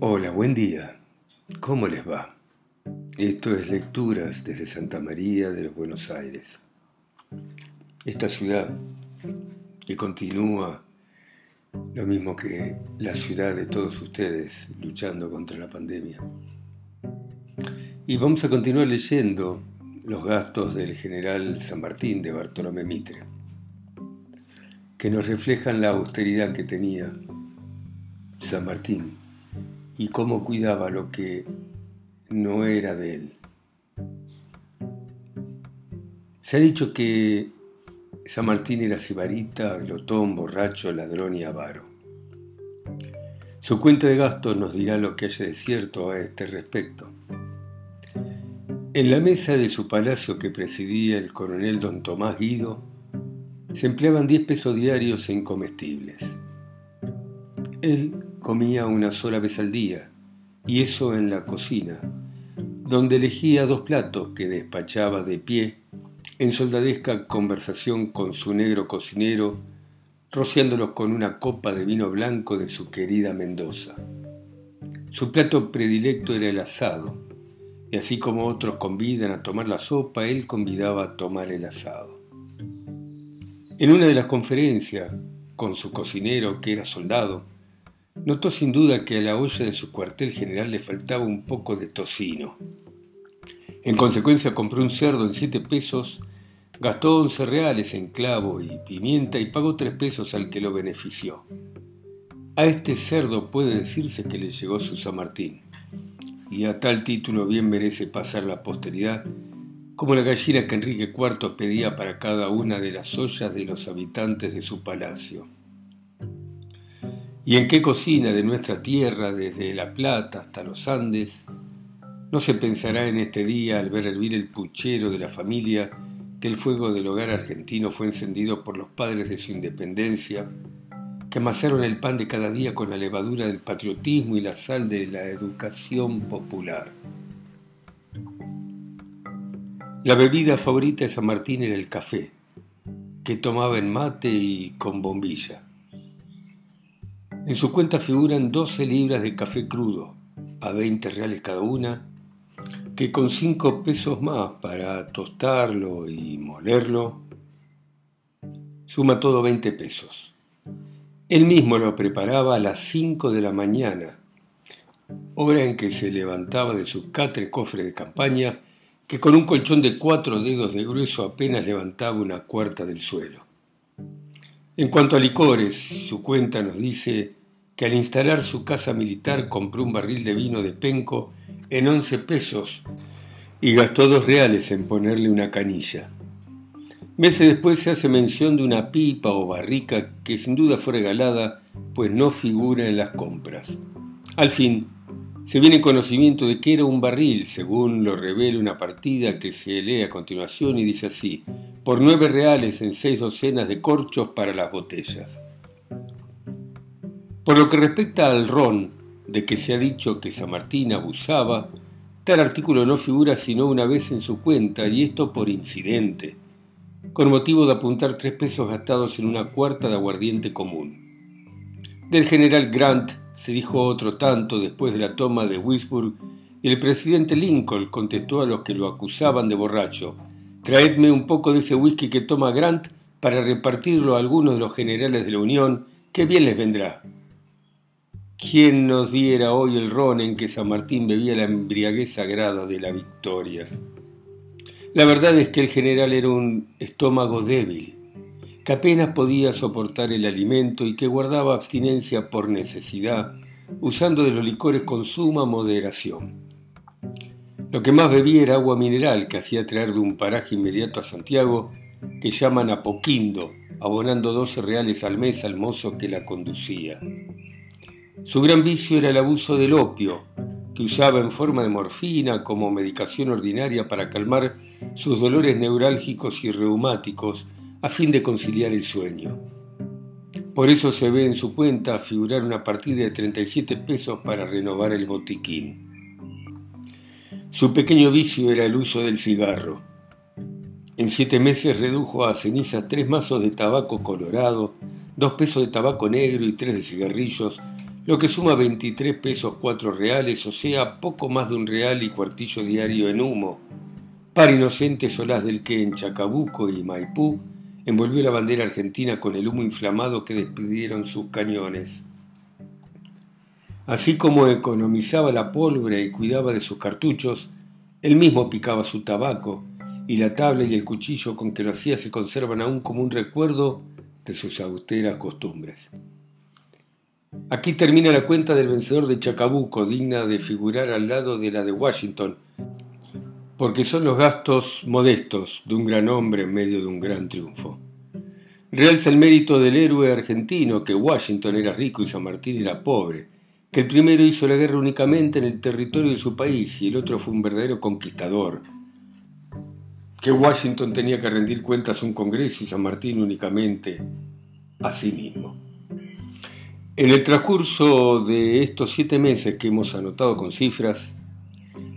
Hola, buen día. ¿Cómo les va? Esto es Lecturas desde Santa María de los Buenos Aires. Esta ciudad que continúa lo mismo que la ciudad de todos ustedes luchando contra la pandemia. Y vamos a continuar leyendo los gastos del general San Martín de Bartolomé Mitre, que nos reflejan la austeridad que tenía San Martín y cómo cuidaba lo que no era de él. Se ha dicho que San Martín era sibarita, glotón, borracho, ladrón y avaro. Su cuenta de gastos nos dirá lo que haya de cierto a este respecto. En la mesa de su palacio que presidía el coronel don Tomás Guido, se empleaban 10 pesos diarios en comestibles. Él comía una sola vez al día, y eso en la cocina, donde elegía dos platos que despachaba de pie en soldadesca conversación con su negro cocinero, rociándolos con una copa de vino blanco de su querida Mendoza. Su plato predilecto era el asado, y así como otros convidan a tomar la sopa, él convidaba a tomar el asado. En una de las conferencias, con su cocinero, que era soldado, Notó sin duda que a la olla de su cuartel general le faltaba un poco de tocino. En consecuencia compró un cerdo en siete pesos, gastó once reales en clavo y pimienta y pagó tres pesos al que lo benefició. A este cerdo puede decirse que le llegó su San Martín, y a tal título bien merece pasar la posteridad, como la gallina que Enrique IV pedía para cada una de las ollas de los habitantes de su palacio. ¿Y en qué cocina de nuestra tierra, desde La Plata hasta los Andes? No se pensará en este día, al ver hervir el puchero de la familia, que el fuego del hogar argentino fue encendido por los padres de su independencia, que amasaron el pan de cada día con la levadura del patriotismo y la sal de la educación popular. La bebida favorita de San Martín era el café, que tomaba en mate y con bombilla. En su cuenta figuran 12 libras de café crudo, a 20 reales cada una, que con 5 pesos más para tostarlo y molerlo, suma todo 20 pesos. Él mismo lo preparaba a las 5 de la mañana, hora en que se levantaba de su catre cofre de campaña, que con un colchón de cuatro dedos de grueso apenas levantaba una cuarta del suelo. En cuanto a licores, su cuenta nos dice que al instalar su casa militar compró un barril de vino de penco en 11 pesos y gastó dos reales en ponerle una canilla. Meses después se hace mención de una pipa o barrica que sin duda fue regalada, pues no figura en las compras. Al fin, se viene conocimiento de que era un barril, según lo revela una partida que se lee a continuación y dice así, por nueve reales en seis docenas de corchos para las botellas. Por lo que respecta al ron, de que se ha dicho que San Martín abusaba, tal artículo no figura sino una vez en su cuenta, y esto por incidente, con motivo de apuntar tres pesos gastados en una cuarta de aguardiente común. Del general Grant se dijo otro tanto después de la toma de Wisburg, y el presidente Lincoln contestó a los que lo acusaban de borracho, Traedme un poco de ese whisky que toma Grant para repartirlo a algunos de los generales de la Unión, que bien les vendrá. ¿Quién nos diera hoy el ron en que San Martín bebía la embriaguez sagrada de la victoria? La verdad es que el general era un estómago débil, que apenas podía soportar el alimento y que guardaba abstinencia por necesidad, usando de los licores con suma moderación. Lo que más bebía era agua mineral que hacía traer de un paraje inmediato a Santiago que llaman Apoquindo, abonando 12 reales al mes al mozo que la conducía. Su gran vicio era el abuso del opio, que usaba en forma de morfina como medicación ordinaria para calmar sus dolores neurálgicos y reumáticos a fin de conciliar el sueño. Por eso se ve en su cuenta figurar una partida de 37 pesos para renovar el botiquín. Su pequeño vicio era el uso del cigarro. En siete meses redujo a cenizas tres mazos de tabaco colorado, dos pesos de tabaco negro y tres de cigarrillos, lo que suma 23 pesos 4 reales, o sea, poco más de un real y cuartillo diario en humo, para inocentes solaz del que en Chacabuco y Maipú envolvió la bandera argentina con el humo inflamado que despidieron sus cañones. Así como economizaba la pólvora y cuidaba de sus cartuchos, él mismo picaba su tabaco, y la tabla y el cuchillo con que lo hacía se conservan aún como un recuerdo de sus austeras costumbres. Aquí termina la cuenta del vencedor de Chacabuco, digna de figurar al lado de la de Washington, porque son los gastos modestos de un gran hombre en medio de un gran triunfo. Realza el mérito del héroe argentino, que Washington era rico y San Martín era pobre, que el primero hizo la guerra únicamente en el territorio de su país y el otro fue un verdadero conquistador, que Washington tenía que rendir cuentas a un Congreso y San Martín únicamente a sí mismo. En el transcurso de estos siete meses que hemos anotado con cifras,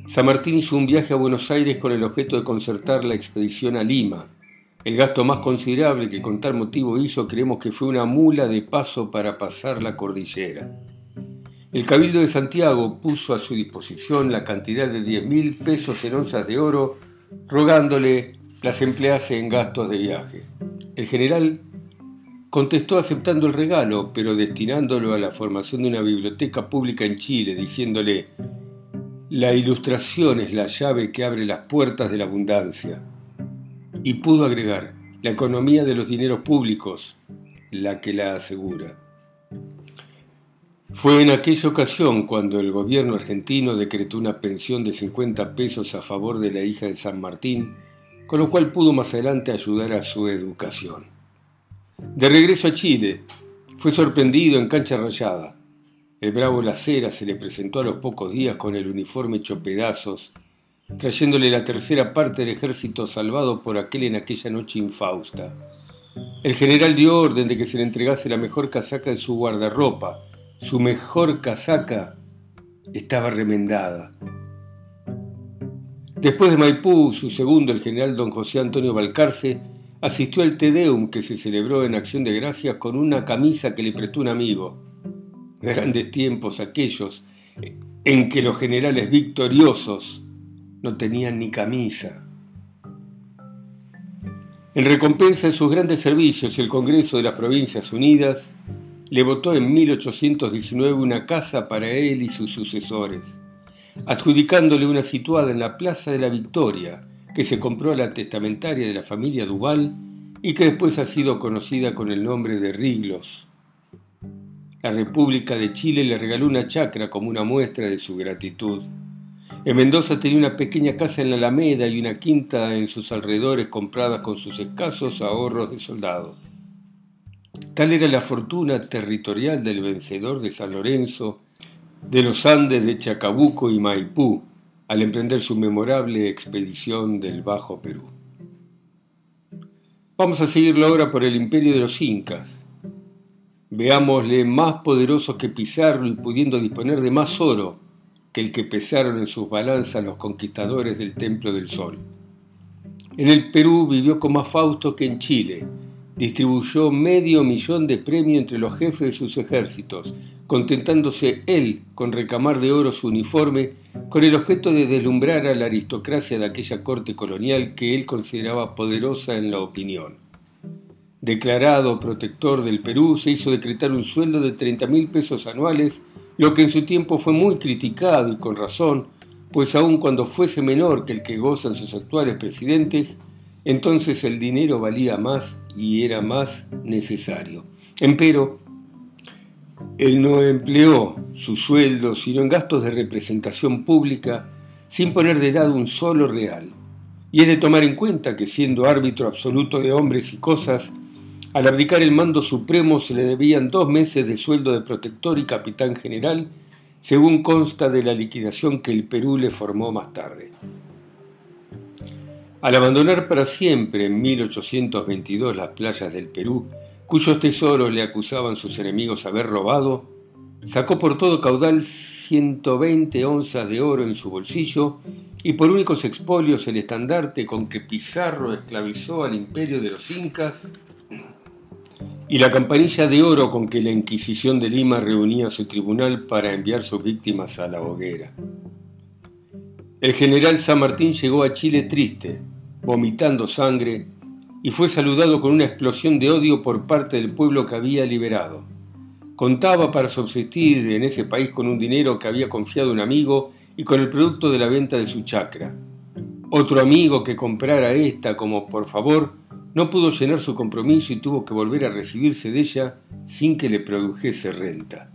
San Martín hizo un viaje a Buenos Aires con el objeto de concertar la expedición a Lima. El gasto más considerable que con tal motivo hizo creemos que fue una mula de paso para pasar la cordillera. El Cabildo de Santiago puso a su disposición la cantidad de 10 mil pesos en onzas de oro, rogándole las emplease en gastos de viaje. El general contestó aceptando el regalo, pero destinándolo a la formación de una biblioteca pública en Chile, diciéndole, la ilustración es la llave que abre las puertas de la abundancia. Y pudo agregar, la economía de los dineros públicos, la que la asegura. Fue en aquella ocasión cuando el gobierno argentino decretó una pensión de 50 pesos a favor de la hija de San Martín, con lo cual pudo más adelante ayudar a su educación. De regreso a Chile, fue sorprendido en cancha rayada. El bravo Lacera se le presentó a los pocos días con el uniforme hecho pedazos, trayéndole la tercera parte del ejército salvado por aquel en aquella noche infausta. El general dio orden de que se le entregase la mejor casaca de su guardarropa, su mejor casaca estaba remendada. Después de Maipú, su segundo, el general don José Antonio Balcarce, asistió al Tedeum que se celebró en Acción de Gracias con una camisa que le prestó un amigo. Grandes tiempos aquellos en que los generales victoriosos no tenían ni camisa. En recompensa de sus grandes servicios, el Congreso de las Provincias Unidas le votó en 1819 una casa para él y sus sucesores, adjudicándole una situada en la Plaza de la Victoria, que se compró a la testamentaria de la familia Duval y que después ha sido conocida con el nombre de Riglos. La República de Chile le regaló una chacra como una muestra de su gratitud. En Mendoza tenía una pequeña casa en la Alameda y una quinta en sus alrededores compradas con sus escasos ahorros de soldado. Tal era la fortuna territorial del vencedor de San Lorenzo, de los Andes de Chacabuco y Maipú, al emprender su memorable expedición del Bajo Perú. Vamos a seguirlo ahora por el imperio de los incas. Veámosle más poderoso que Pizarro y pudiendo disponer de más oro que el que pesaron en sus balanzas los conquistadores del Templo del Sol. En el Perú vivió con más Fausto que en Chile, distribuyó medio millón de premio entre los jefes de sus ejércitos, contentándose él con recamar de oro su uniforme con el objeto de deslumbrar a la aristocracia de aquella corte colonial que él consideraba poderosa en la opinión. Declarado protector del Perú, se hizo decretar un sueldo de 30 mil pesos anuales, lo que en su tiempo fue muy criticado y con razón, pues aun cuando fuese menor que el que gozan sus actuales presidentes, entonces el dinero valía más y era más necesario. Empero, él no empleó su sueldo sino en gastos de representación pública sin poner de lado un solo real. Y es de tomar en cuenta que siendo árbitro absoluto de hombres y cosas, al abdicar el mando supremo se le debían dos meses de sueldo de protector y capitán general, según consta de la liquidación que el Perú le formó más tarde. Al abandonar para siempre en 1822 las playas del Perú, cuyos tesoros le acusaban sus enemigos haber robado, sacó por todo caudal 120 onzas de oro en su bolsillo y por únicos expolios el estandarte con que Pizarro esclavizó al imperio de los incas y la campanilla de oro con que la Inquisición de Lima reunía su tribunal para enviar sus víctimas a la hoguera. El general San Martín llegó a Chile triste, vomitando sangre, y fue saludado con una explosión de odio por parte del pueblo que había liberado. Contaba para subsistir en ese país con un dinero que había confiado un amigo y con el producto de la venta de su chacra. Otro amigo que comprara esta como por favor no pudo llenar su compromiso y tuvo que volver a recibirse de ella sin que le produjese renta.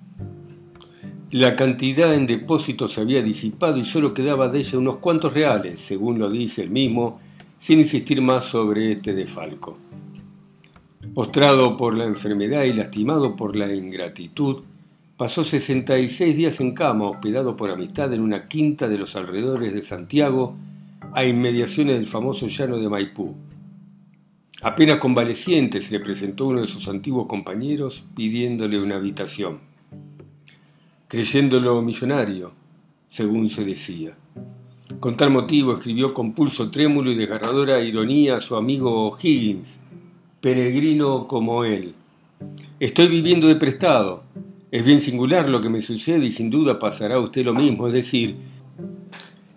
La cantidad en depósitos se había disipado y solo quedaba de ella unos cuantos reales, según lo dice él mismo, sin insistir más sobre este defalco. Postrado por la enfermedad y lastimado por la ingratitud, pasó 66 días en cama, hospedado por amistad en una quinta de los alrededores de Santiago, a inmediaciones del famoso llano de Maipú, Apenas convaleciente se le presentó uno de sus antiguos compañeros pidiéndole una habitación, creyéndolo millonario, según se decía. Con tal motivo escribió con pulso trémulo y desgarradora ironía a su amigo Higgins, peregrino como él. Estoy viviendo de prestado. Es bien singular lo que me sucede y sin duda pasará a usted lo mismo, es decir,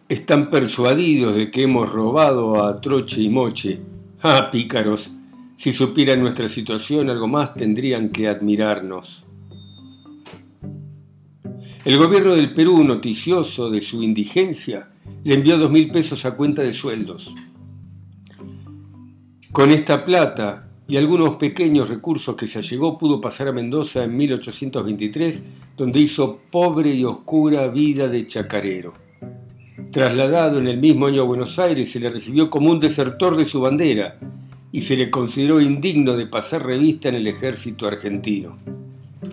están persuadidos de que hemos robado a troche y moche Ah, pícaros, si supieran nuestra situación algo más tendrían que admirarnos. El gobierno del Perú, noticioso de su indigencia, le envió dos mil pesos a cuenta de sueldos. Con esta plata y algunos pequeños recursos que se allegó, pudo pasar a Mendoza en 1823, donde hizo pobre y oscura vida de chacarero. Trasladado en el mismo año a Buenos Aires, se le recibió como un desertor de su bandera y se le consideró indigno de pasar revista en el ejército argentino.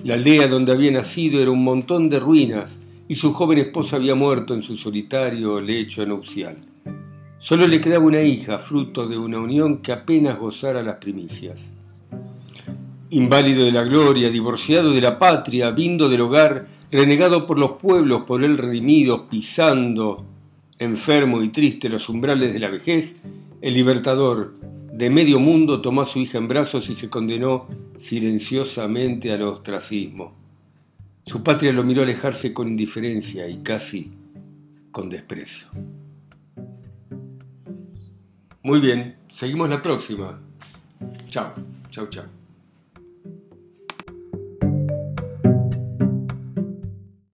La aldea donde había nacido era un montón de ruinas y su joven esposa había muerto en su solitario lecho nupcial. Solo le quedaba una hija, fruto de una unión que apenas gozara las primicias. Inválido de la gloria, divorciado de la patria, vindo del hogar, renegado por los pueblos por él redimidos, pisando enfermo y triste los umbrales de la vejez, el libertador de medio mundo tomó a su hija en brazos y se condenó silenciosamente al ostracismo. Su patria lo miró alejarse con indiferencia y casi con desprecio. Muy bien, seguimos la próxima. Chao, chao, chao.